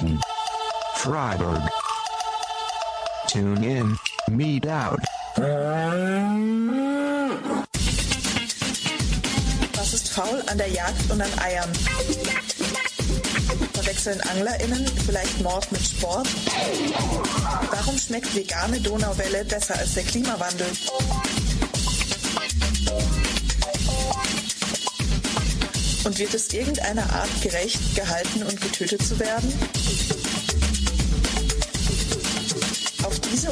Liberation. Freiburg. Tune in, meet out. Was ist faul an der Jagd und an Eiern? Verwechseln AnglerInnen vielleicht Mord mit Sport? Warum schmeckt vegane Donauwelle besser als der Klimawandel? Und wird es irgendeiner Art gerecht, gehalten und getötet zu werden?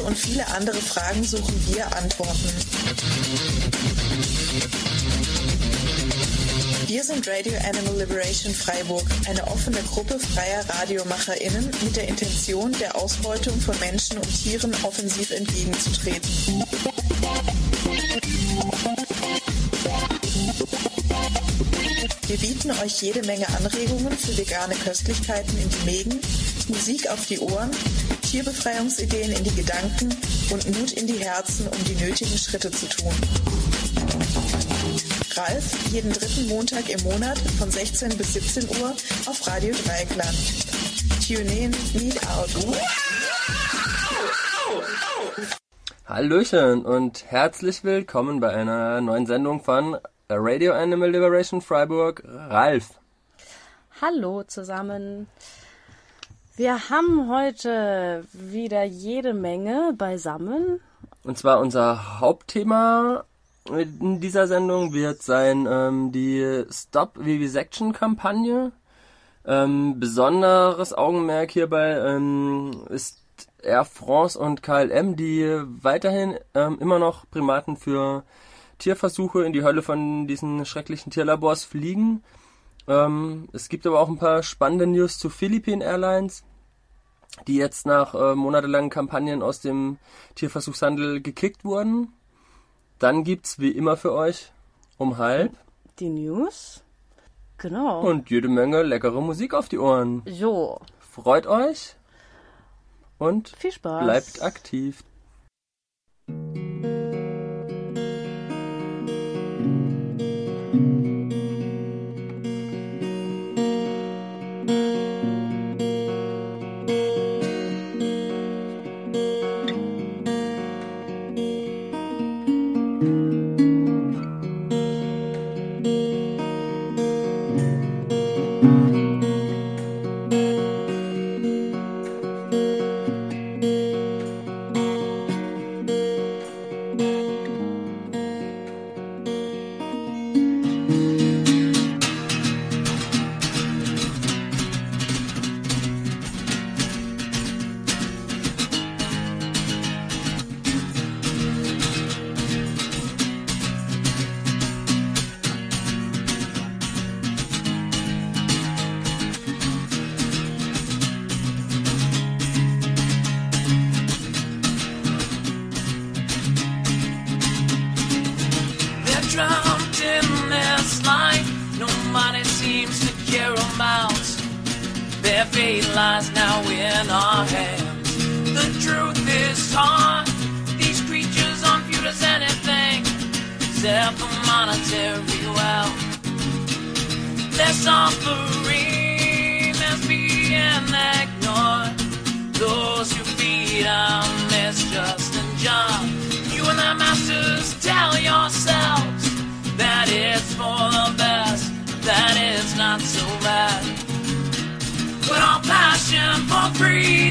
Und viele andere Fragen suchen wir Antworten. Wir sind Radio Animal Liberation Freiburg, eine offene Gruppe freier RadiomacherInnen mit der Intention, der Ausbeutung von Menschen und Tieren offensiv entgegenzutreten. Wir bieten euch jede Menge Anregungen für vegane Köstlichkeiten in die Mägen, Musik auf die Ohren, Tierbefreiungsideen in die Gedanken und Mut in die Herzen, um die nötigen Schritte zu tun. Ralf, jeden dritten Montag im Monat von 16 bis 17 Uhr auf Radio Dreieckland. Tune in, meet out. Hallöchen und herzlich willkommen bei einer neuen Sendung von Radio Animal Liberation Freiburg. Ralf. Hallo zusammen. Wir haben heute wieder jede Menge beisammen. Und zwar unser Hauptthema in dieser Sendung wird sein ähm, die Stop Vivisection Kampagne. Ähm, besonderes Augenmerk hierbei ähm, ist Air France und KLM, die weiterhin ähm, immer noch Primaten für Tierversuche in die Hölle von diesen schrecklichen Tierlabors fliegen. Ähm, es gibt aber auch ein paar spannende News zu Philippine Airlines, die jetzt nach äh, monatelangen Kampagnen aus dem Tierversuchshandel gekickt wurden. Dann gibt's wie immer für euch um halb die News. Genau. Und jede Menge leckere Musik auf die Ohren. Jo. Freut euch und viel Spaß. Bleibt aktiv.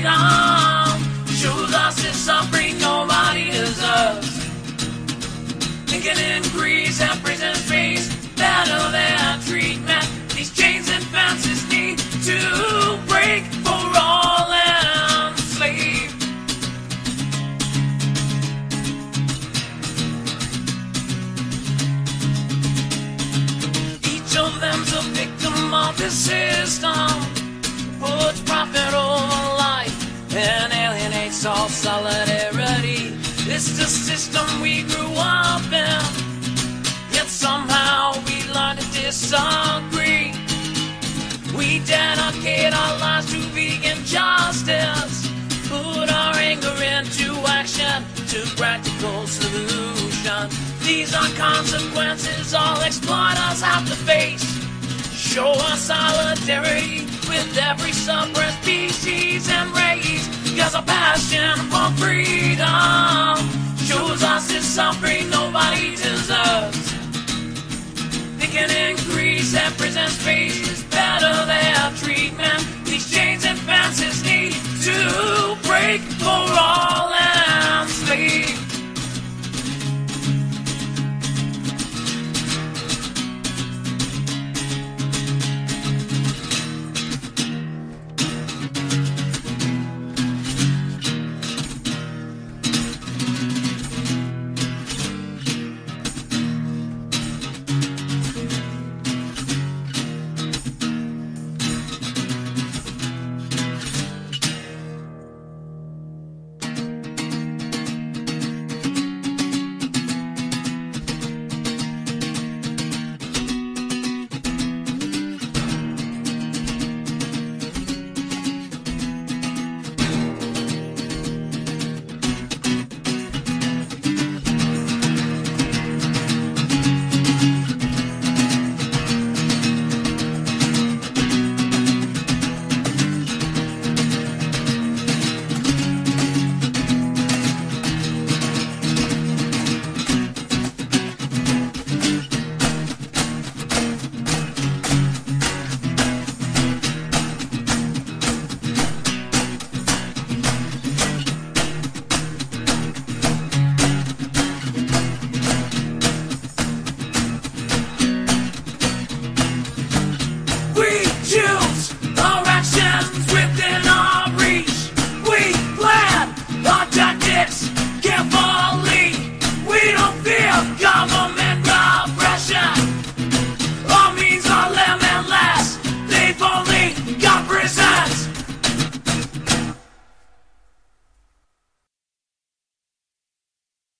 freedom shows us in suffering nobody deserves. It can increase and prison space, better their treatment. These chains and fences need to break for all enslaved. Each of them's a victim of the system, puts profit over and alienates all solidarity. It's the system we grew up in, yet somehow we learn to disagree. We dedicate our lives to vegan justice, put our anger into action to practical solution. These are consequences all exploiters have to face. Show our solidarity with every subreddit species and race. Because a passion for freedom shows us it's something nobody deserves. They can increase and present spaces better their treatment. These chains and fences need to break for all and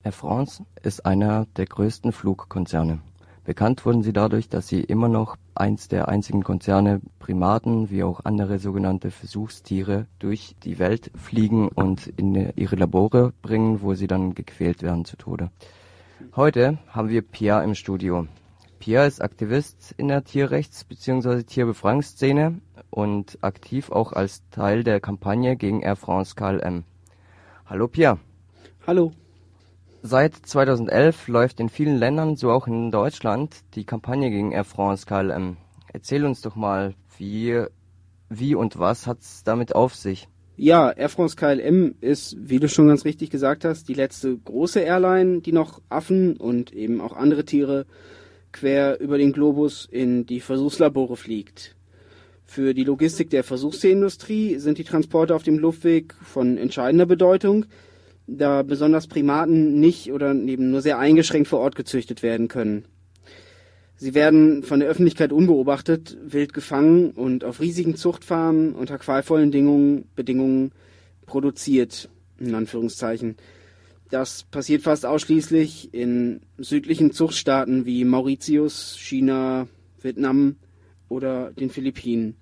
Air France ist einer der größten Flugkonzerne. Bekannt wurden sie dadurch, dass sie immer noch eins der einzigen Konzerne Primaten wie auch andere sogenannte Versuchstiere durch die Welt fliegen und in ihre Labore bringen, wo sie dann gequält werden zu Tode. Heute haben wir Pierre im Studio. Pierre ist Aktivist in der Tierrechts- bzw. Tierbefreiungsszene und aktiv auch als Teil der Kampagne gegen Air France KLM. Hallo Pierre. Hallo. Seit 2011 läuft in vielen Ländern, so auch in Deutschland, die Kampagne gegen Air France KLM. Erzähl uns doch mal, wie, wie und was hat's damit auf sich? Ja, Air France KLM ist, wie du schon ganz richtig gesagt hast, die letzte große Airline, die noch Affen und eben auch andere Tiere quer über den Globus in die Versuchslabore fliegt. Für die Logistik der Versuchstierindustrie sind die Transporte auf dem Luftweg von entscheidender Bedeutung, da besonders Primaten nicht oder eben nur sehr eingeschränkt vor Ort gezüchtet werden können. Sie werden von der Öffentlichkeit unbeobachtet, wild gefangen und auf riesigen Zuchtfarmen unter qualvollen Bedingungen, Bedingungen produziert, in Anführungszeichen. Das passiert fast ausschließlich in südlichen Zuchtstaaten wie Mauritius, China, Vietnam oder den Philippinen.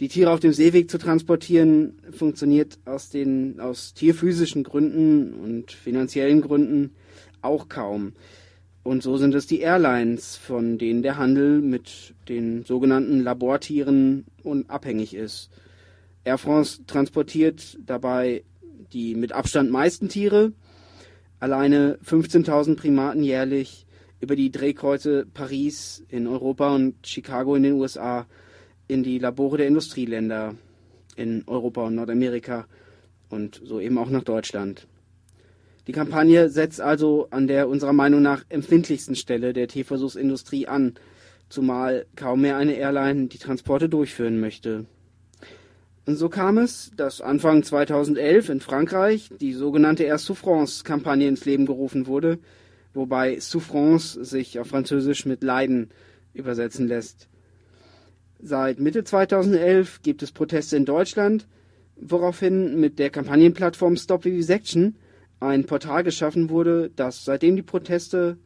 Die Tiere auf dem Seeweg zu transportieren funktioniert aus den aus tierphysischen Gründen und finanziellen Gründen auch kaum. Und so sind es die Airlines, von denen der Handel mit den sogenannten Labortieren unabhängig ist. Air France transportiert dabei die mit Abstand meisten Tiere, alleine 15.000 Primaten jährlich über die Drehkreuze Paris in Europa und Chicago in den USA in die Labore der Industrieländer in Europa und Nordamerika und so eben auch nach Deutschland. Die Kampagne setzt also an der unserer Meinung nach empfindlichsten Stelle der Tierversuchsindustrie an, zumal kaum mehr eine Airline die Transporte durchführen möchte. Und so kam es, dass Anfang 2011 in Frankreich die sogenannte Air Souffrance-Kampagne ins Leben gerufen wurde, wobei Souffrance sich auf Französisch mit Leiden übersetzen lässt. Seit Mitte 2011 gibt es Proteste in Deutschland, woraufhin mit der Kampagnenplattform Stop Vivisection ein Portal geschaffen wurde, das seitdem die Proteste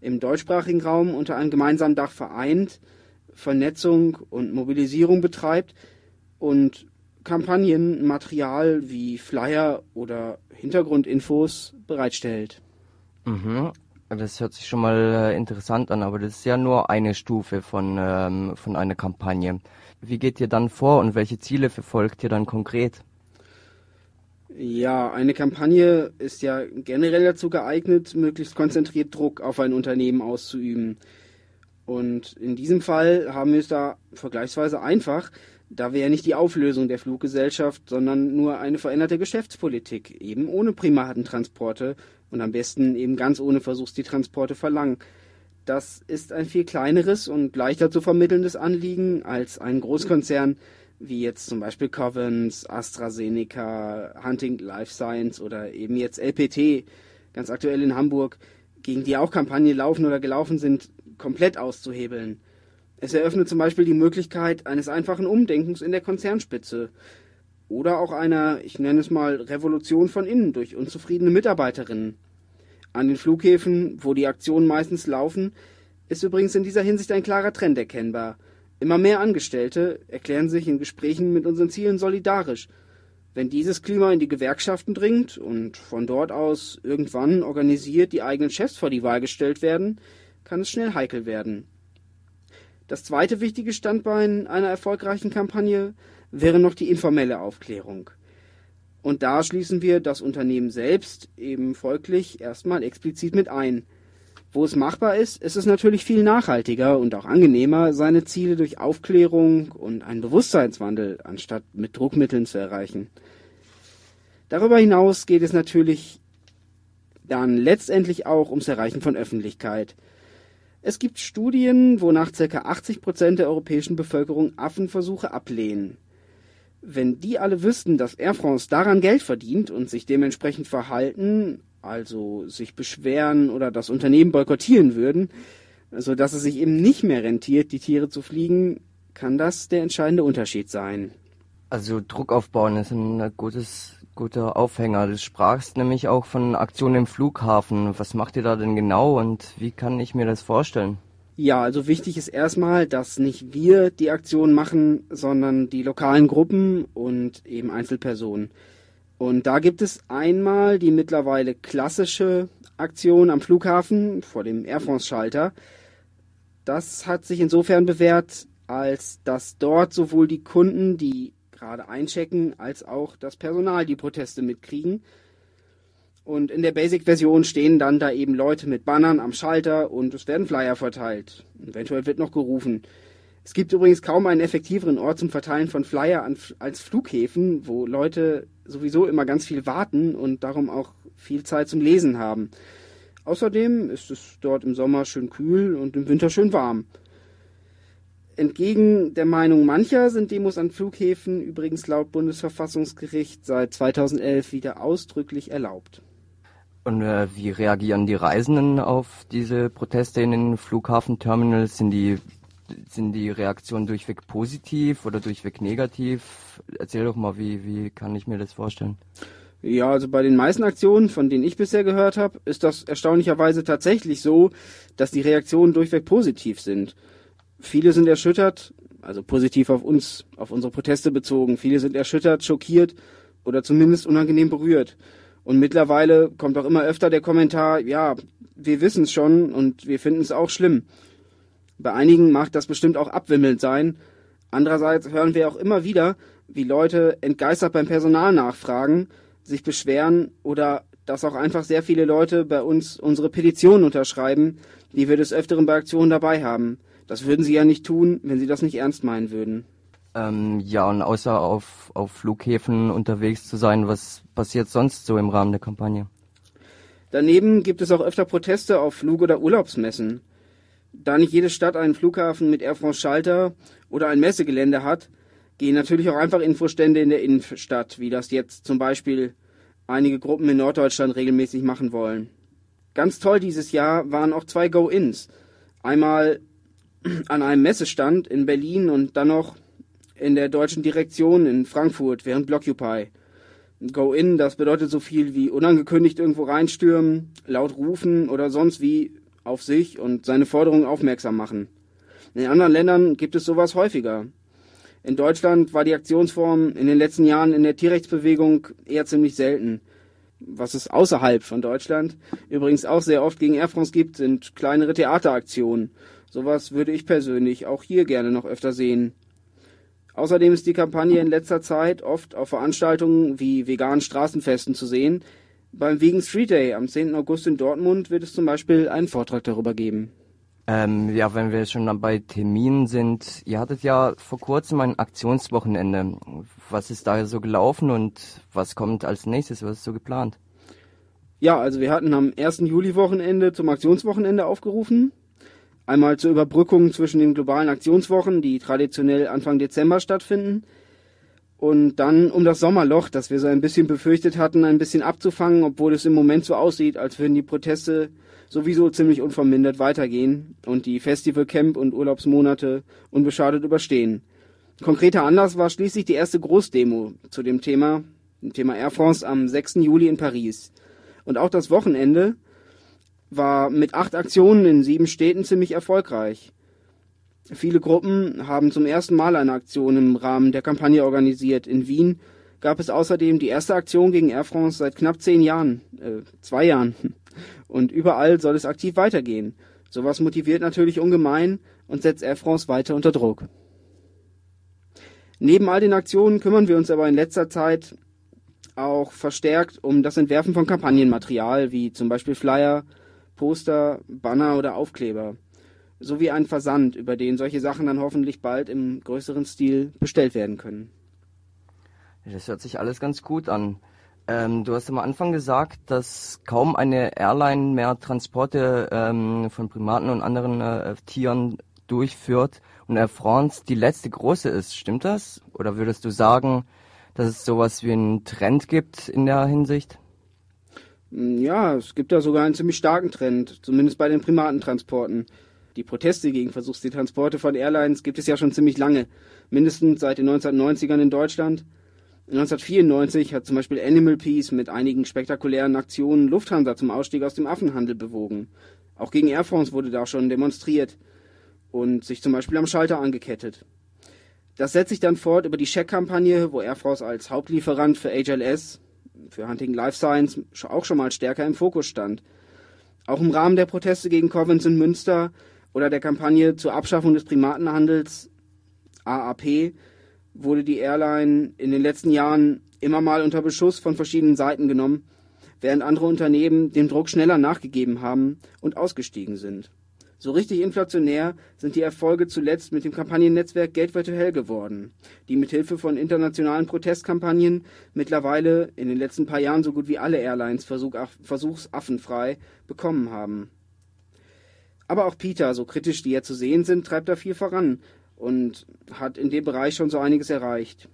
im deutschsprachigen Raum unter einem gemeinsamen Dach vereint, Vernetzung und Mobilisierung betreibt und Kampagnenmaterial wie Flyer oder Hintergrundinfos bereitstellt. Mhm. Das hört sich schon mal äh, interessant an, aber das ist ja nur eine Stufe von, ähm, von einer Kampagne. Wie geht ihr dann vor und welche Ziele verfolgt ihr dann konkret? Ja, eine Kampagne ist ja generell dazu geeignet, möglichst konzentriert Druck auf ein Unternehmen auszuüben. Und in diesem Fall haben wir es da vergleichsweise einfach, da ja nicht die Auflösung der Fluggesellschaft, sondern nur eine veränderte Geschäftspolitik, eben ohne Primatentransporte und am besten eben ganz ohne Versuchs die Transporte verlangen. Das ist ein viel kleineres und leichter zu vermittelndes Anliegen als ein Großkonzern wie jetzt zum Beispiel Covens, AstraZeneca, Hunting Life Science oder eben jetzt LPT, ganz aktuell in Hamburg, gegen die auch Kampagnen laufen oder gelaufen sind, komplett auszuhebeln. Es eröffnet zum Beispiel die Möglichkeit eines einfachen Umdenkens in der Konzernspitze oder auch einer, ich nenne es mal, Revolution von innen durch unzufriedene Mitarbeiterinnen. An den Flughäfen, wo die Aktionen meistens laufen, ist übrigens in dieser Hinsicht ein klarer Trend erkennbar. Immer mehr Angestellte erklären sich in Gesprächen mit unseren Zielen solidarisch. Wenn dieses Klima in die Gewerkschaften dringt und von dort aus irgendwann organisiert die eigenen Chefs vor die Wahl gestellt werden, kann es schnell heikel werden. Das zweite wichtige Standbein einer erfolgreichen Kampagne wäre noch die informelle Aufklärung. Und da schließen wir das Unternehmen selbst eben folglich erstmal explizit mit ein. Wo es machbar ist, ist es natürlich viel nachhaltiger und auch angenehmer, seine Ziele durch Aufklärung und einen Bewusstseinswandel anstatt mit Druckmitteln zu erreichen. Darüber hinaus geht es natürlich dann letztendlich auch ums Erreichen von Öffentlichkeit. Es gibt Studien, wonach ca. 80 Prozent der europäischen Bevölkerung Affenversuche ablehnen. Wenn die alle wüssten, dass Air France daran Geld verdient und sich dementsprechend verhalten, also sich beschweren oder das Unternehmen boykottieren würden, so dass es sich eben nicht mehr rentiert, die Tiere zu fliegen, kann das der entscheidende Unterschied sein. Also Druck aufbauen ist ein gutes, guter Aufhänger. Du sprachst nämlich auch von Aktionen im Flughafen. Was macht ihr da denn genau und wie kann ich mir das vorstellen? Ja, also wichtig ist erstmal, dass nicht wir die Aktion machen, sondern die lokalen Gruppen und eben Einzelpersonen. Und da gibt es einmal die mittlerweile klassische Aktion am Flughafen vor dem Air France Schalter. Das hat sich insofern bewährt, als dass dort sowohl die Kunden, die gerade einchecken, als auch das Personal die Proteste mitkriegen. Und in der Basic-Version stehen dann da eben Leute mit Bannern am Schalter und es werden Flyer verteilt. Eventuell wird noch gerufen. Es gibt übrigens kaum einen effektiveren Ort zum Verteilen von Flyer als Flughäfen, wo Leute sowieso immer ganz viel warten und darum auch viel Zeit zum Lesen haben. Außerdem ist es dort im Sommer schön kühl und im Winter schön warm. Entgegen der Meinung mancher sind Demos an Flughäfen übrigens laut Bundesverfassungsgericht seit 2011 wieder ausdrücklich erlaubt. Und äh, wie reagieren die Reisenden auf diese Proteste in den Flughafenterminals? Sind die, sind die Reaktionen durchweg positiv oder durchweg negativ? Erzähl doch mal, wie, wie kann ich mir das vorstellen? Ja, also bei den meisten Aktionen, von denen ich bisher gehört habe, ist das erstaunlicherweise tatsächlich so, dass die Reaktionen durchweg positiv sind. Viele sind erschüttert, also positiv auf uns, auf unsere Proteste bezogen. Viele sind erschüttert, schockiert oder zumindest unangenehm berührt. Und mittlerweile kommt auch immer öfter der Kommentar, ja, wir wissen es schon und wir finden es auch schlimm. Bei einigen mag das bestimmt auch abwimmelnd sein. Andererseits hören wir auch immer wieder, wie Leute entgeistert beim Personal nachfragen, sich beschweren oder dass auch einfach sehr viele Leute bei uns unsere Petitionen unterschreiben, die wir des Öfteren bei Aktionen dabei haben. Das würden sie ja nicht tun, wenn sie das nicht ernst meinen würden. Ähm, ja, und außer auf, auf Flughäfen unterwegs zu sein, was passiert sonst so im Rahmen der Kampagne? Daneben gibt es auch öfter Proteste auf Flug- oder Urlaubsmessen. Da nicht jede Stadt einen Flughafen mit Air France Schalter oder ein Messegelände hat, gehen natürlich auch einfach Infostände in der Innenstadt, wie das jetzt zum Beispiel einige Gruppen in Norddeutschland regelmäßig machen wollen. Ganz toll dieses Jahr waren auch zwei Go-Ins. Einmal an einem Messestand in Berlin und dann noch in der deutschen Direktion in Frankfurt während Blockupy. Go in, das bedeutet so viel wie unangekündigt irgendwo reinstürmen, laut rufen oder sonst wie auf sich und seine Forderungen aufmerksam machen. In anderen Ländern gibt es sowas häufiger. In Deutschland war die Aktionsform in den letzten Jahren in der Tierrechtsbewegung eher ziemlich selten. Was es außerhalb von Deutschland übrigens auch sehr oft gegen Air France gibt, sind kleinere Theateraktionen. Sowas würde ich persönlich auch hier gerne noch öfter sehen. Außerdem ist die Kampagne in letzter Zeit oft auf Veranstaltungen wie veganen Straßenfesten zu sehen. Beim Vegan Street Day am 10. August in Dortmund wird es zum Beispiel einen Vortrag darüber geben. Ähm, ja, wenn wir schon bei Terminen sind, ihr hattet ja vor kurzem ein Aktionswochenende. Was ist da so gelaufen und was kommt als nächstes? Was ist so geplant? Ja, also wir hatten am 1. Juli-Wochenende zum Aktionswochenende aufgerufen. Einmal zur Überbrückung zwischen den globalen Aktionswochen, die traditionell Anfang Dezember stattfinden. Und dann um das Sommerloch, das wir so ein bisschen befürchtet hatten, ein bisschen abzufangen, obwohl es im Moment so aussieht, als würden die Proteste sowieso ziemlich unvermindert weitergehen und die Festivalcamp und Urlaubsmonate unbeschadet überstehen. Konkreter Anlass war schließlich die erste Großdemo zu dem Thema, dem Thema Air France am 6. Juli in Paris. Und auch das Wochenende war mit acht Aktionen in sieben Städten ziemlich erfolgreich. Viele Gruppen haben zum ersten Mal eine Aktion im Rahmen der Kampagne organisiert. In Wien gab es außerdem die erste Aktion gegen Air France seit knapp zehn Jahren, äh, zwei Jahren. Und überall soll es aktiv weitergehen. Sowas motiviert natürlich ungemein und setzt Air France weiter unter Druck. Neben all den Aktionen kümmern wir uns aber in letzter Zeit auch verstärkt um das Entwerfen von Kampagnenmaterial, wie zum Beispiel Flyer, Poster, Banner oder Aufkleber, sowie einen Versand, über den solche Sachen dann hoffentlich bald im größeren Stil bestellt werden können. Das hört sich alles ganz gut an. Ähm, du hast am Anfang gesagt, dass kaum eine Airline mehr Transporte ähm, von Primaten und anderen äh, Tieren durchführt und Air France die letzte große ist. Stimmt das? Oder würdest du sagen, dass es sowas wie einen Trend gibt in der Hinsicht? Ja, es gibt da sogar einen ziemlich starken Trend, zumindest bei den Primatentransporten. Die Proteste gegen Versuchstransporte von Airlines gibt es ja schon ziemlich lange, mindestens seit den 1990ern in Deutschland 1994 hat zum Beispiel Animal Peace mit einigen spektakulären Aktionen Lufthansa zum Ausstieg aus dem Affenhandel bewogen. Auch gegen Air France wurde da schon demonstriert und sich zum Beispiel am Schalter angekettet. Das setzt sich dann fort über die Check-Kampagne, wo Air France als Hauptlieferant für HLS, für Hunting Life Science, auch schon mal stärker im Fokus stand. Auch im Rahmen der Proteste gegen Covens in Münster oder der Kampagne zur Abschaffung des Primatenhandels AAP wurde die Airline in den letzten Jahren immer mal unter Beschuss von verschiedenen Seiten genommen, während andere Unternehmen dem Druck schneller nachgegeben haben und ausgestiegen sind. So richtig inflationär sind die Erfolge zuletzt mit dem Kampagnennetzwerk to Hell geworden, die mit Hilfe von internationalen Protestkampagnen mittlerweile in den letzten paar Jahren so gut wie alle Airlines versuchsaffenfrei bekommen haben. Aber auch Peter, so kritisch die ja zu sehen sind, treibt da viel voran, und hat in dem Bereich schon so einiges erreicht.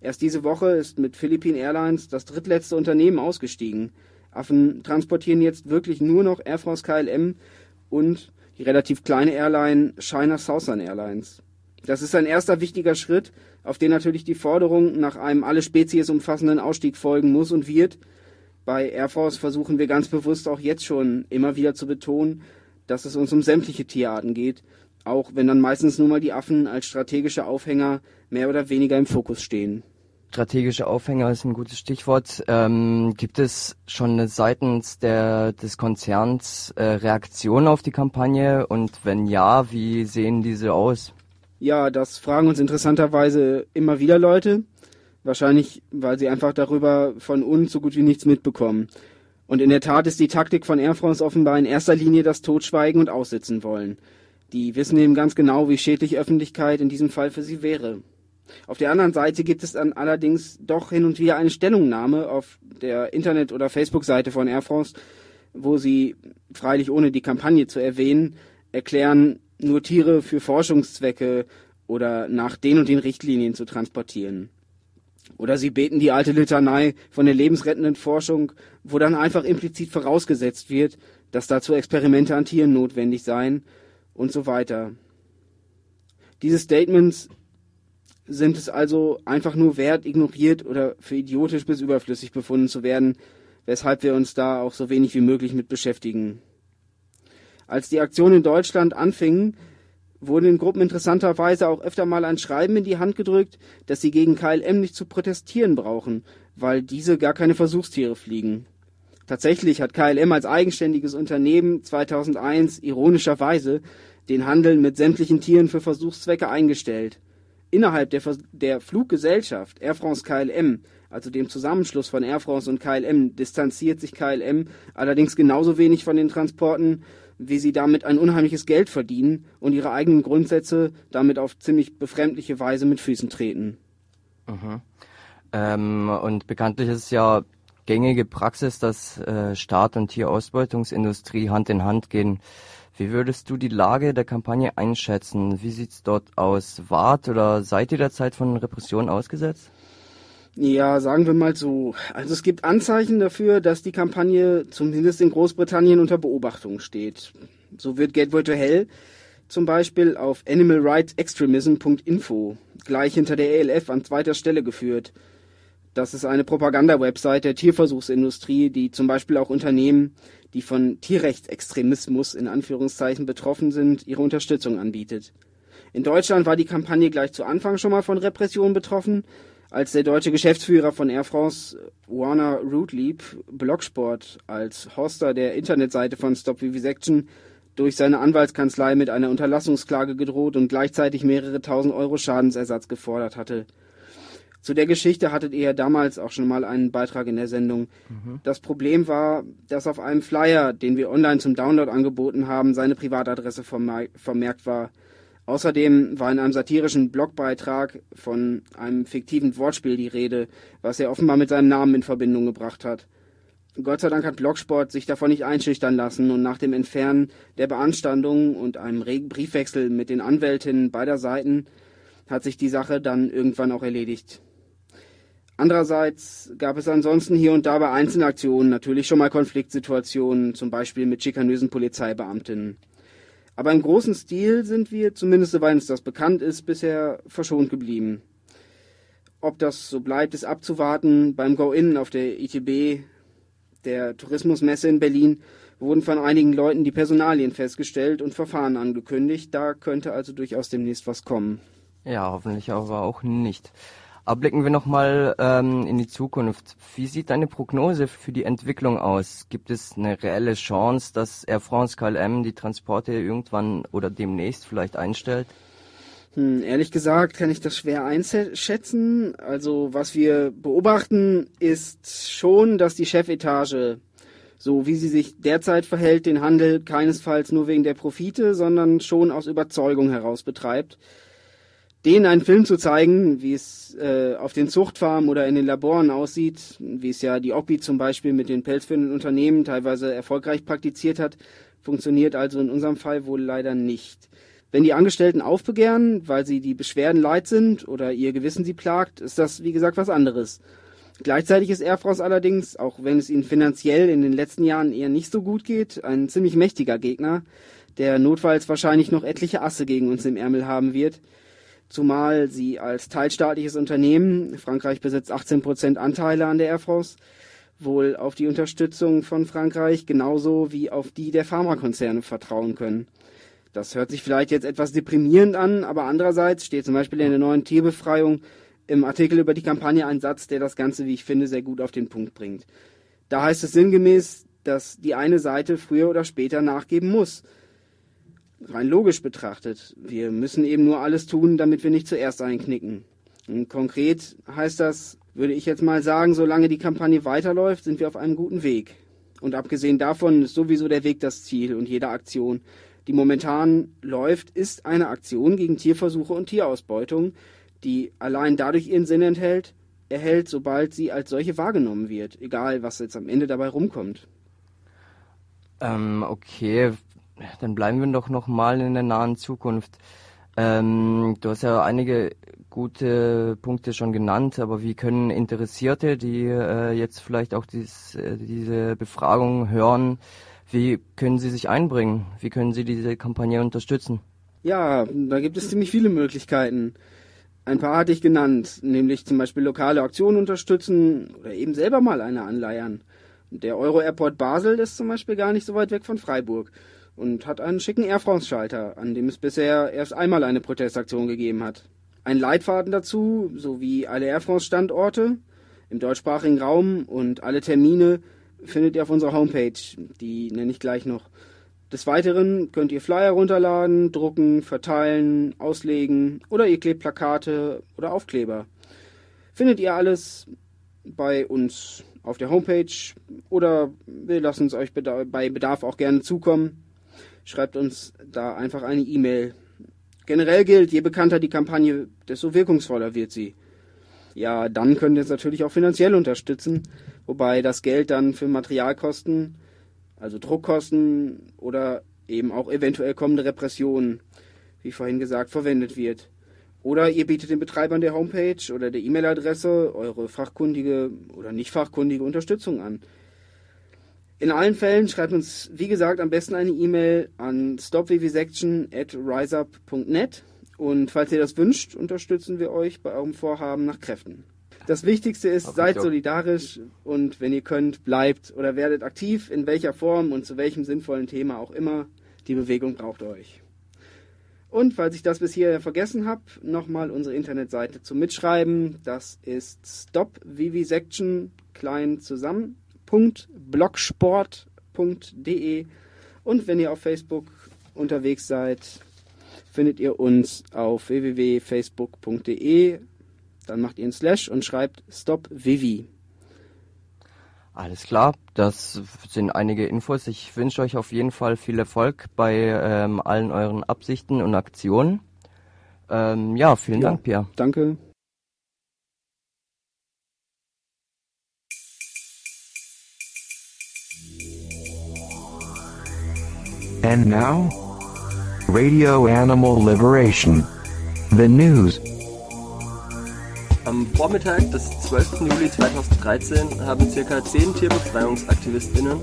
Erst diese Woche ist mit Philippine Airlines das drittletzte Unternehmen ausgestiegen. Affen transportieren jetzt wirklich nur noch Air France KLM und die relativ kleine Airline China Southern Airlines. Das ist ein erster wichtiger Schritt, auf den natürlich die Forderung nach einem alle Spezies umfassenden Ausstieg folgen muss und wird. Bei Air France versuchen wir ganz bewusst auch jetzt schon immer wieder zu betonen, dass es uns um sämtliche Tierarten geht auch wenn dann meistens nur mal die Affen als strategische Aufhänger mehr oder weniger im Fokus stehen. Strategische Aufhänger ist ein gutes Stichwort. Ähm, gibt es schon seitens der, des Konzerns äh, Reaktionen auf die Kampagne und wenn ja, wie sehen diese aus? Ja, das fragen uns interessanterweise immer wieder Leute. Wahrscheinlich, weil sie einfach darüber von uns so gut wie nichts mitbekommen. Und in der Tat ist die Taktik von Air France offenbar in erster Linie das Totschweigen und Aussitzen wollen. Die wissen eben ganz genau, wie schädlich Öffentlichkeit in diesem Fall für sie wäre. Auf der anderen Seite gibt es dann allerdings doch hin und wieder eine Stellungnahme auf der Internet- oder Facebook-Seite von Air France, wo sie, freilich ohne die Kampagne zu erwähnen, erklären, nur Tiere für Forschungszwecke oder nach den und den Richtlinien zu transportieren. Oder sie beten die alte Litanei von der lebensrettenden Forschung, wo dann einfach implizit vorausgesetzt wird, dass dazu Experimente an Tieren notwendig seien und so weiter. Diese Statements sind es also einfach nur wert, ignoriert oder für idiotisch bis überflüssig befunden zu werden, weshalb wir uns da auch so wenig wie möglich mit beschäftigen. Als die Aktion in Deutschland anfingen, wurden in Gruppen interessanterweise auch öfter mal ein Schreiben in die Hand gedrückt, dass sie gegen KLM nicht zu protestieren brauchen, weil diese gar keine Versuchstiere fliegen. Tatsächlich hat KLM als eigenständiges Unternehmen 2001 ironischerweise den Handel mit sämtlichen Tieren für Versuchszwecke eingestellt. Innerhalb der, der Fluggesellschaft Air France KLM, also dem Zusammenschluss von Air France und KLM, distanziert sich KLM allerdings genauso wenig von den Transporten, wie sie damit ein unheimliches Geld verdienen und ihre eigenen Grundsätze damit auf ziemlich befremdliche Weise mit Füßen treten. Ähm, und bekanntlich ist es ja gängige Praxis, dass äh, Staat und Tierausbeutungsindustrie Hand in Hand gehen. Wie würdest du die Lage der Kampagne einschätzen? Wie sieht's dort aus? Wart oder seid ihr derzeit von Repression ausgesetzt? Ja, sagen wir mal so. Also es gibt Anzeichen dafür, dass die Kampagne zumindest in Großbritannien unter Beobachtung steht. So wird Gateway to Hell zum Beispiel auf animalrightsextremism.info gleich hinter der ELF an zweiter Stelle geführt. Das ist eine Propaganda-Website der Tierversuchsindustrie, die zum Beispiel auch Unternehmen, die von Tierrechtsextremismus in Anführungszeichen betroffen sind, ihre Unterstützung anbietet. In Deutschland war die Kampagne gleich zu Anfang schon mal von Repression betroffen, als der deutsche Geschäftsführer von Air France, Warner Rootleap, Blocksport als Hoster der Internetseite von Stop Vivisection durch seine Anwaltskanzlei mit einer Unterlassungsklage gedroht und gleichzeitig mehrere tausend Euro Schadensersatz gefordert hatte. Zu der Geschichte hattet ihr ja damals auch schon mal einen Beitrag in der Sendung. Das Problem war, dass auf einem Flyer, den wir online zum Download angeboten haben, seine Privatadresse vermer- vermerkt war. Außerdem war in einem satirischen Blogbeitrag von einem fiktiven Wortspiel die Rede, was er offenbar mit seinem Namen in Verbindung gebracht hat. Gott sei Dank hat Blogsport sich davon nicht einschüchtern lassen und nach dem Entfernen der Beanstandung und einem regen Briefwechsel mit den Anwältinnen beider Seiten hat sich die Sache dann irgendwann auch erledigt. Andererseits gab es ansonsten hier und da bei Einzelaktionen natürlich schon mal Konfliktsituationen, zum Beispiel mit schikanösen Polizeibeamtinnen. Aber im großen Stil sind wir, zumindest soweit uns das bekannt ist, bisher verschont geblieben. Ob das so bleibt, ist abzuwarten. Beim Go-In auf der ITB, der Tourismusmesse in Berlin, wurden von einigen Leuten die Personalien festgestellt und Verfahren angekündigt. Da könnte also durchaus demnächst was kommen. Ja, hoffentlich aber auch nicht. Aber blicken wir nochmal ähm, in die Zukunft. Wie sieht deine Prognose für die Entwicklung aus? Gibt es eine reelle Chance, dass Air France KLM die Transporte irgendwann oder demnächst vielleicht einstellt? Hm, ehrlich gesagt kann ich das schwer einschätzen. Also was wir beobachten, ist schon, dass die Chefetage, so wie sie sich derzeit verhält, den Handel keinesfalls nur wegen der Profite, sondern schon aus Überzeugung heraus betreibt. Denen einen Film zu zeigen, wie es äh, auf den Zuchtfarmen oder in den Laboren aussieht, wie es ja die Oppi zum Beispiel mit den pelzführenden Unternehmen teilweise erfolgreich praktiziert hat, funktioniert also in unserem Fall wohl leider nicht. Wenn die Angestellten aufbegehren, weil sie die Beschwerden leid sind oder ihr Gewissen sie plagt, ist das wie gesagt was anderes. Gleichzeitig ist Air France allerdings, auch wenn es ihnen finanziell in den letzten Jahren eher nicht so gut geht, ein ziemlich mächtiger Gegner, der notfalls wahrscheinlich noch etliche Asse gegen uns im Ärmel haben wird, zumal sie als teilstaatliches Unternehmen, Frankreich besitzt 18% Anteile an der Air France, wohl auf die Unterstützung von Frankreich genauso wie auf die der Pharmakonzerne vertrauen können. Das hört sich vielleicht jetzt etwas deprimierend an, aber andererseits steht zum Beispiel in der neuen Tierbefreiung im Artikel über die Kampagne ein Satz, der das Ganze, wie ich finde, sehr gut auf den Punkt bringt. Da heißt es sinngemäß, dass die eine Seite früher oder später nachgeben muss. Rein logisch betrachtet. Wir müssen eben nur alles tun, damit wir nicht zuerst einknicken. Und konkret heißt das, würde ich jetzt mal sagen, solange die Kampagne weiterläuft, sind wir auf einem guten Weg. Und abgesehen davon ist sowieso der Weg das Ziel und jede Aktion, die momentan läuft, ist eine Aktion gegen Tierversuche und Tierausbeutung, die allein dadurch ihren Sinn enthält, erhält, sobald sie als solche wahrgenommen wird, egal was jetzt am Ende dabei rumkommt. Ähm, okay, dann bleiben wir doch noch mal in der nahen Zukunft. Ähm, du hast ja einige gute Punkte schon genannt, aber wie können Interessierte, die äh, jetzt vielleicht auch dies, äh, diese Befragung hören, wie können sie sich einbringen? Wie können sie diese Kampagne unterstützen? Ja, da gibt es ziemlich viele Möglichkeiten. Ein paar hatte ich genannt, nämlich zum Beispiel lokale Aktionen unterstützen oder eben selber mal eine anleiern. Der Euro Airport Basel ist zum Beispiel gar nicht so weit weg von Freiburg und hat einen schicken Air France Schalter, an dem es bisher erst einmal eine Protestaktion gegeben hat. Ein Leitfaden dazu, sowie alle Air France Standorte im deutschsprachigen Raum und alle Termine findet ihr auf unserer Homepage. Die nenne ich gleich noch. Des Weiteren könnt ihr Flyer runterladen, drucken, verteilen, auslegen oder ihr klebt Plakate oder Aufkleber. Findet ihr alles bei uns auf der Homepage oder wir lassen es euch bei Bedarf auch gerne zukommen. Schreibt uns da einfach eine E-Mail. Generell gilt, je bekannter die Kampagne, desto wirkungsvoller wird sie. Ja, dann könnt ihr es natürlich auch finanziell unterstützen, wobei das Geld dann für Materialkosten also Druckkosten oder eben auch eventuell kommende Repressionen, wie vorhin gesagt, verwendet wird. Oder ihr bietet den Betreibern der Homepage oder der E-Mail-Adresse eure fachkundige oder nicht fachkundige Unterstützung an. In allen Fällen schreibt uns, wie gesagt, am besten eine E-Mail an stopvvsection at riseup.net und falls ihr das wünscht, unterstützen wir euch bei eurem Vorhaben nach Kräften. Das Wichtigste ist, seid solidarisch und wenn ihr könnt, bleibt oder werdet aktiv, in welcher Form und zu welchem sinnvollen Thema auch immer. Die Bewegung braucht euch. Und falls ich das bis hier vergessen habe, nochmal unsere Internetseite zum Mitschreiben. Das ist stopvivisection klein zusammen .blogsport.de und wenn ihr auf Facebook unterwegs seid, findet ihr uns auf www.facebook.de dann macht ihr einen Slash und schreibt Stop Vivi. Alles klar, das sind einige Infos. Ich wünsche euch auf jeden Fall viel Erfolg bei ähm, allen euren Absichten und Aktionen. Ähm, ja, vielen ja, Dank, Pierre. Danke. And now, Radio Animal Liberation. The news. Am Vormittag des 12. Juli 2013 haben ca. 10 TierbefreiungsaktivistInnen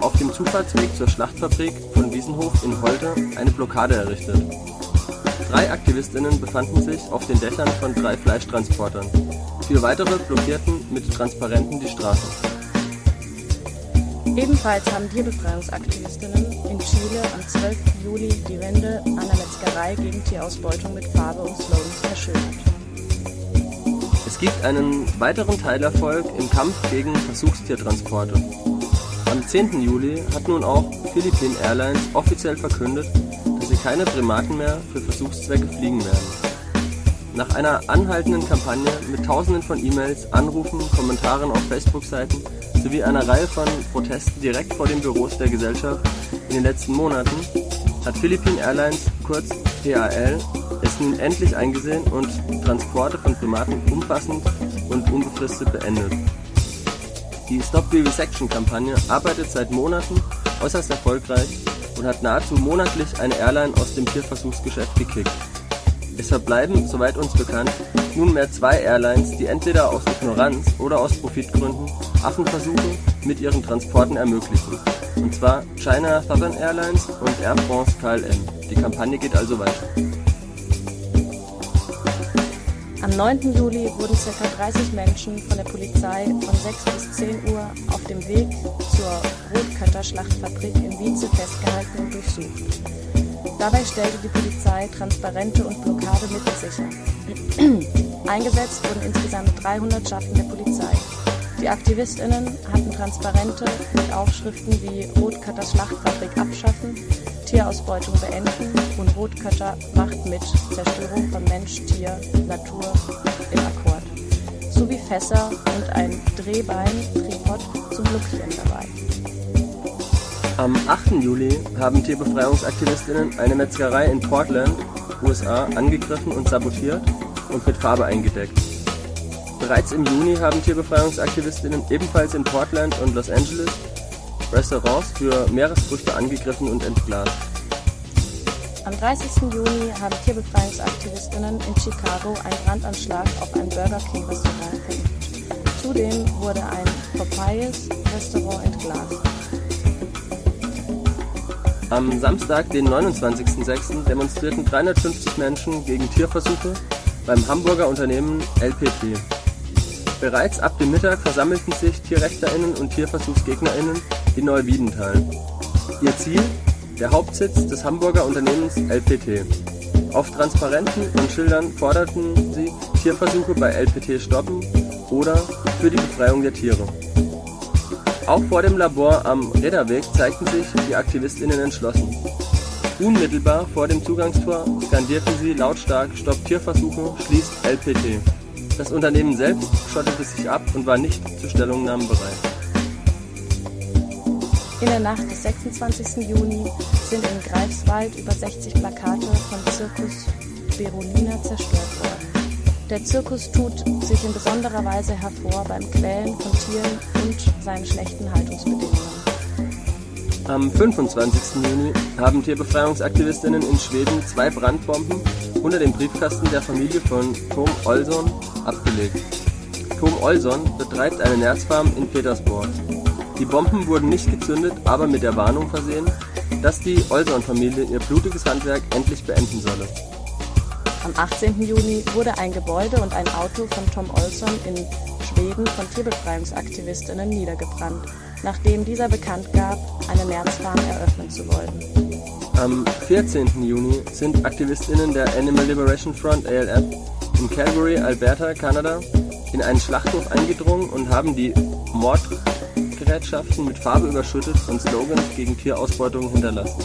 auf dem Zufahrtsweg zur Schlachtfabrik von Wiesenhof in Holte eine Blockade errichtet. Drei AktivistInnen befanden sich auf den Dächern von drei Fleischtransportern. Vier weitere blockierten mit Transparenten die Straße. Ebenfalls haben Tierbefreiungsaktivistinnen in Chile am 12. Juli die Wände einer Metzgerei gegen Tierausbeutung mit Farbe und Slogans verschönert. Es gibt einen weiteren Teilerfolg im Kampf gegen Versuchstiertransporte. Am 10. Juli hat nun auch Philippine Airlines offiziell verkündet, dass sie keine Primaten mehr für Versuchszwecke fliegen werden. Nach einer anhaltenden Kampagne mit tausenden von E-Mails, Anrufen, Kommentaren auf Facebook-Seiten sowie einer Reihe von Protesten direkt vor den Büros der Gesellschaft in den letzten Monaten hat Philippine Airlines, kurz PAL, es nun endlich eingesehen und Transporte von Primaten umfassend und unbefristet beendet. Die Stop Vivisection-Kampagne arbeitet seit Monaten äußerst erfolgreich und hat nahezu monatlich eine Airline aus dem Tierversuchsgeschäft gekickt. Es verbleiben, soweit uns bekannt, nunmehr zwei Airlines, die entweder aus Ignoranz oder aus Profitgründen Affenversuche mit ihren Transporten ermöglichen. Und zwar China Southern Airlines und Air France KLM. Die Kampagne geht also weiter. Am 9. Juli wurden ca. 30 Menschen von der Polizei von 6 bis 10 Uhr auf dem Weg zur Rotkötter-Schlachtfabrik in Wietze festgehalten und durchsucht. Dabei stellte die Polizei Transparente und Blockademittel sicher. Eingesetzt wurden insgesamt 300 Schaffen der Polizei. Die AktivistInnen hatten Transparente mit Aufschriften wie Rotkötters Schlachtfabrik abschaffen, Tierausbeutung beenden und Rotkötter macht mit Zerstörung von Mensch, Tier, Natur im Akkord. Sowie Fässer und ein Drehbein, Tripod zum Blockieren dabei. Am 8. Juli haben Tierbefreiungsaktivistinnen eine Metzgerei in Portland, USA, angegriffen und sabotiert und mit Farbe eingedeckt. Bereits im Juni haben Tierbefreiungsaktivistinnen ebenfalls in Portland und Los Angeles Restaurants für Meeresfrüchte angegriffen und entglast. Am 30. Juni haben Tierbefreiungsaktivistinnen in Chicago einen Brandanschlag auf ein Burger King Restaurant verübt. Zudem wurde ein Popeyes Restaurant entglast. Am Samstag, den 29.06., demonstrierten 350 Menschen gegen Tierversuche beim Hamburger Unternehmen LPT. Bereits ab dem Mittag versammelten sich TierrechterInnen und TierversuchsgegnerInnen in Neuwiedental. Ihr Ziel? Der Hauptsitz des Hamburger Unternehmens LPT. Auf Transparenten und Schildern forderten sie Tierversuche bei LPT stoppen oder für die Befreiung der Tiere. Auch vor dem Labor am Räderweg zeigten sich die AktivistInnen entschlossen. Unmittelbar vor dem Zugangstor skandierten sie lautstark Stopp Tierversuche, schließt LPT. Das Unternehmen selbst schottete sich ab und war nicht zu Stellungnahmen bereit. In der Nacht des 26. Juni sind in Greifswald über 60 Plakate von Zirkus Berolina zerstört worden. Der Zirkus tut sich in besonderer Weise hervor beim Quälen von Tieren und seinen schlechten Haltungsbedingungen. Am 25. Juni haben Tierbefreiungsaktivistinnen in Schweden zwei Brandbomben unter dem Briefkasten der Familie von Tom Olson abgelegt. Tom Olson betreibt eine Nerzfarm in Petersburg. Die Bomben wurden nicht gezündet, aber mit der Warnung versehen, dass die Olson-Familie ihr blutiges Handwerk endlich beenden solle. Am 18. Juni wurde ein Gebäude und ein Auto von Tom Olson in Schweden von Tierbefreiungsaktivistinnen niedergebrannt, nachdem dieser bekannt gab, eine Nerzfarm eröffnen zu wollen. Am 14. Juni sind AktivistInnen der Animal Liberation Front ALF in Calgary, Alberta, Kanada, in einen Schlachthof eingedrungen und haben die Mordgerätschaften mit Farbe überschüttet und Slogans gegen Tierausbeutung hinterlassen.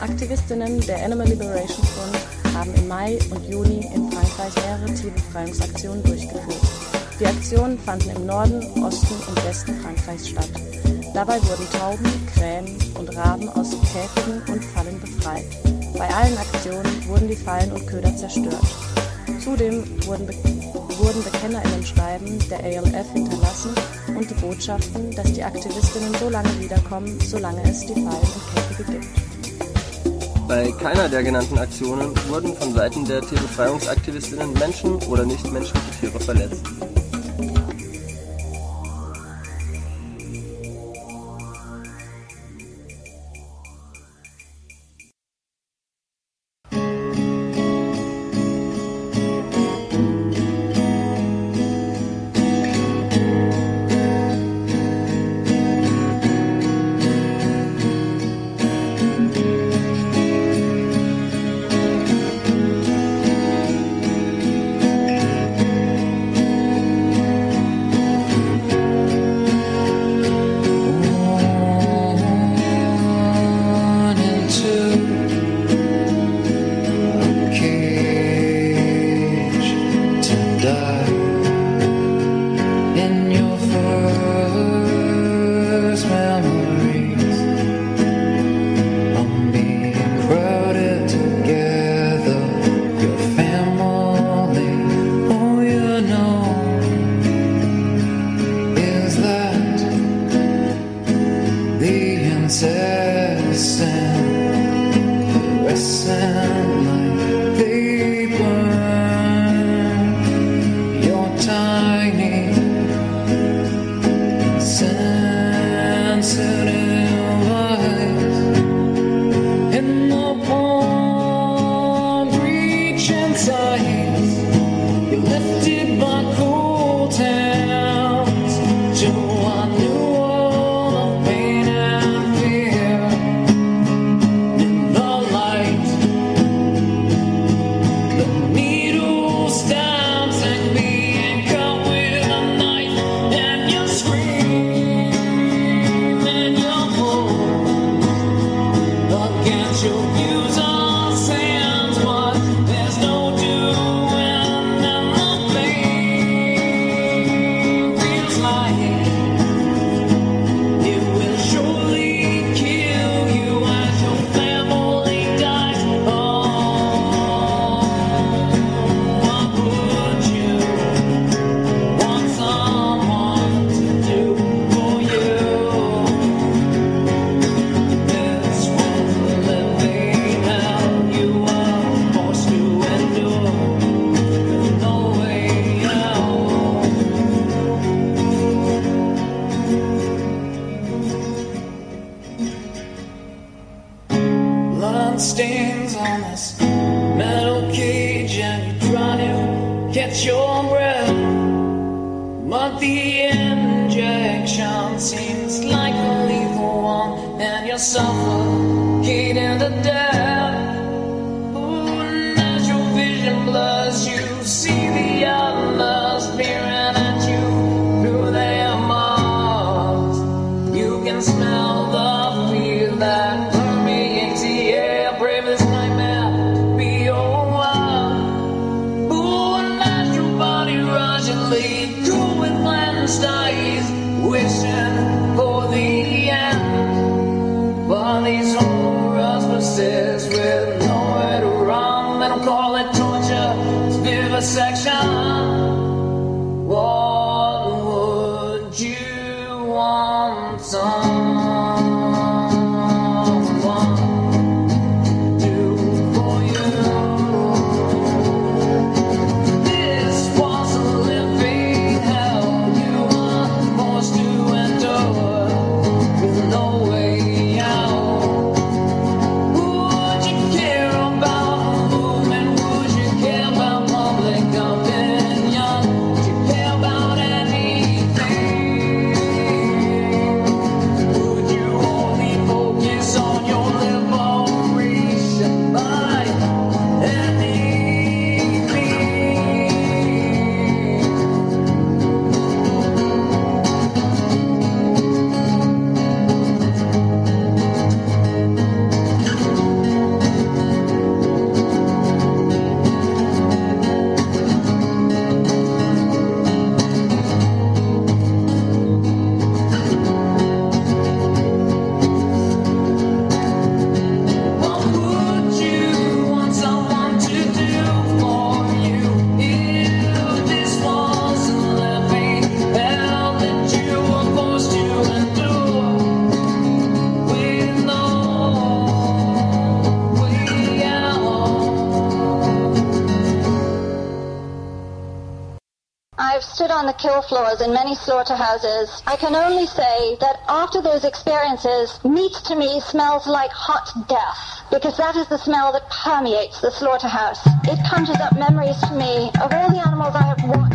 Aktivistinnen der Animal Liberation Front haben im Mai und Juni in Frankreich mehrere Tierbefreiungsaktionen durchgeführt. Die Aktionen fanden im Norden, Osten und Westen Frankreichs statt. Dabei wurden Tauben, Krähen und Raben aus Käfigen und Fallen befreit. Bei allen Aktionen wurden die Fallen und Köder zerstört. Zudem wurden, Be wurden BekennerInnen-Schreiben der ALF hinterlassen und die Botschaften, dass die Aktivistinnen so lange wiederkommen, solange es die Fallen und Käfige gibt. Bei keiner der genannten Aktionen wurden von Seiten der Tierbefreiungsaktivistinnen Menschen oder nichtmenschliche Tiere verletzt. Stains on this metal cage and you try to catch your breath. But the injection seems like a lethal one, and you're suffocating to death. floors in many slaughterhouses, I can only say that after those experiences, meat to me smells like hot death, because that is the smell that permeates the slaughterhouse. It conjures up memories to me of all the animals I have watched.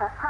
office.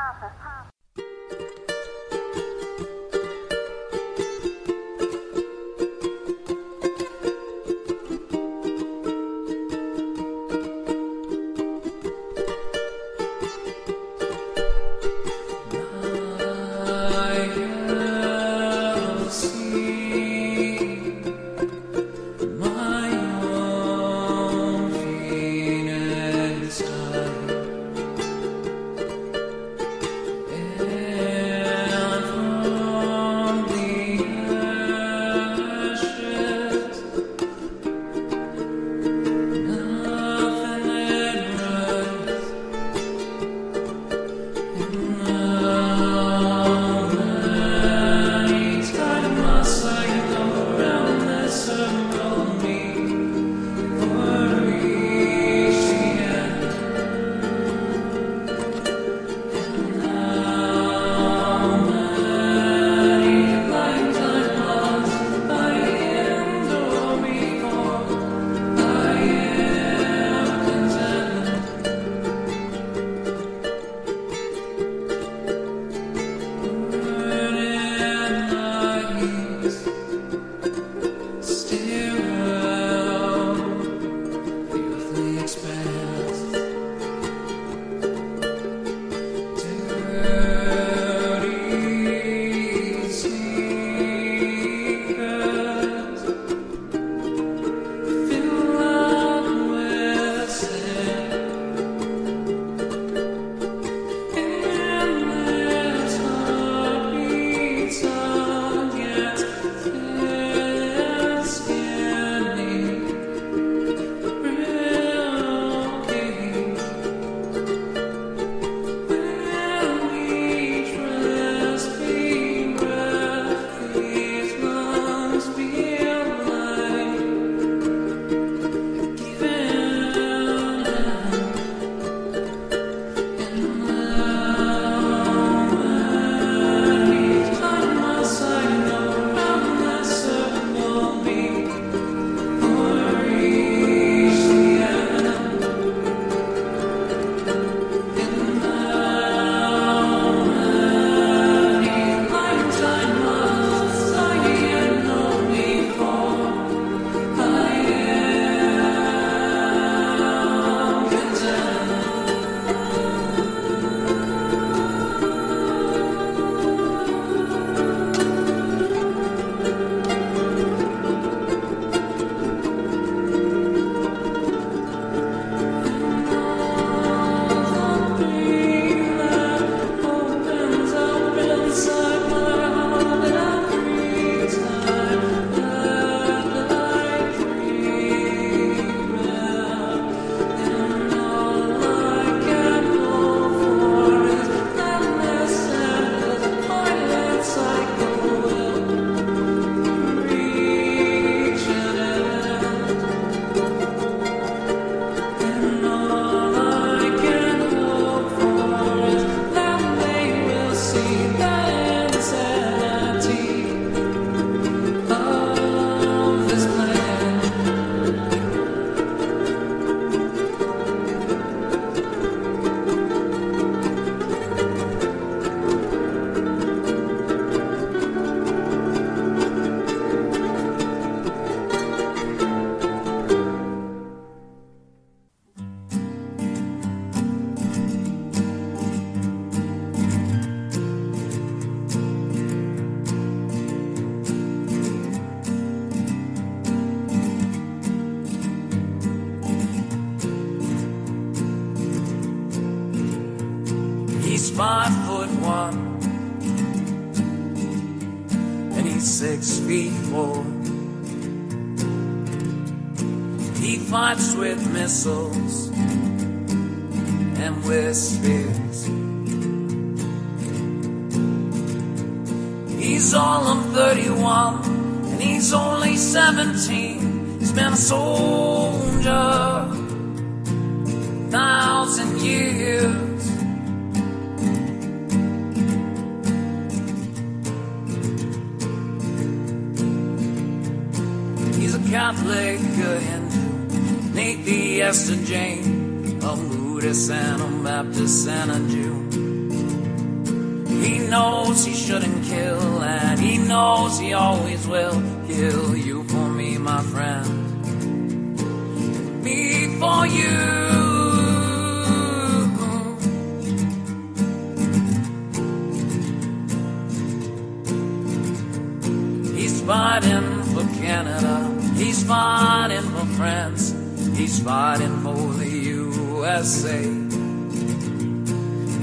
Fighting for Canada. He's fighting for France. He's fighting for the USA.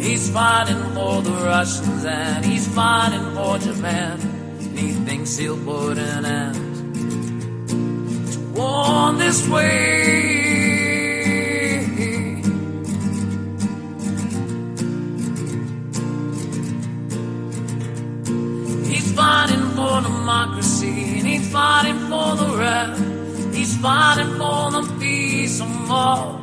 He's fighting for the Russians and he's fighting for Japan. He thinks he'll put an end to war this way. Fighting for the right. He's fighting for the peace of all.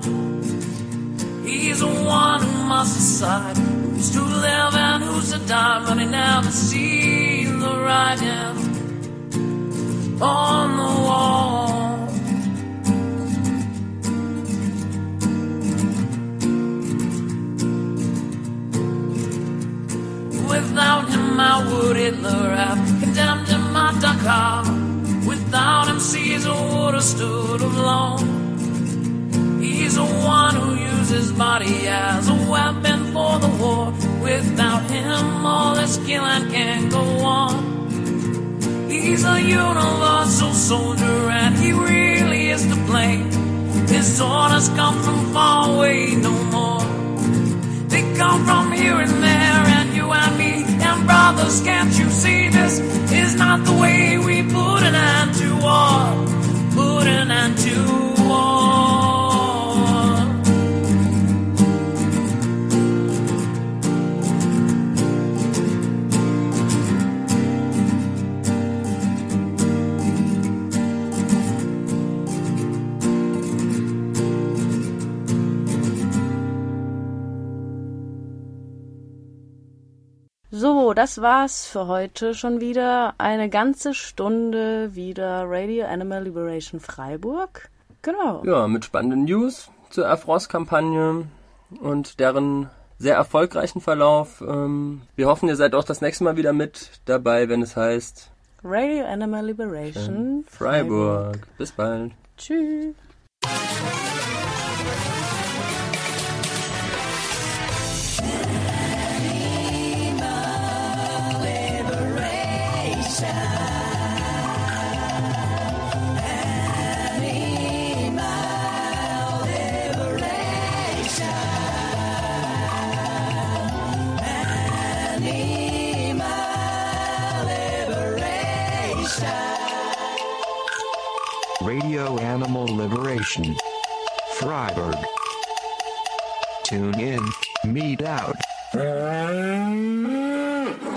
He's the one who must decide who's to live and who's to die, but he never sees the writing on the wall. Without him, how would Hitler have condemned him at Dachau? Without him, Caesar would have stood alone. He's the one who uses body as a weapon for the war. Without him, all this killing can't go on. He's a universal soldier, and he really is to blame. His orders come from far away, no more. They come from here and there, and you and me, and brothers, can't you see this das war's für heute schon wieder. Eine ganze Stunde wieder Radio Animal Liberation Freiburg. Genau. Ja, mit spannenden News zur Air France-Kampagne und deren sehr erfolgreichen Verlauf. Ähm, wir hoffen, ihr seid auch das nächste Mal wieder mit dabei, wenn es heißt Radio Animal Liberation Freiburg. Bis bald. Tschüss. Freiburg. Tune in, meet out.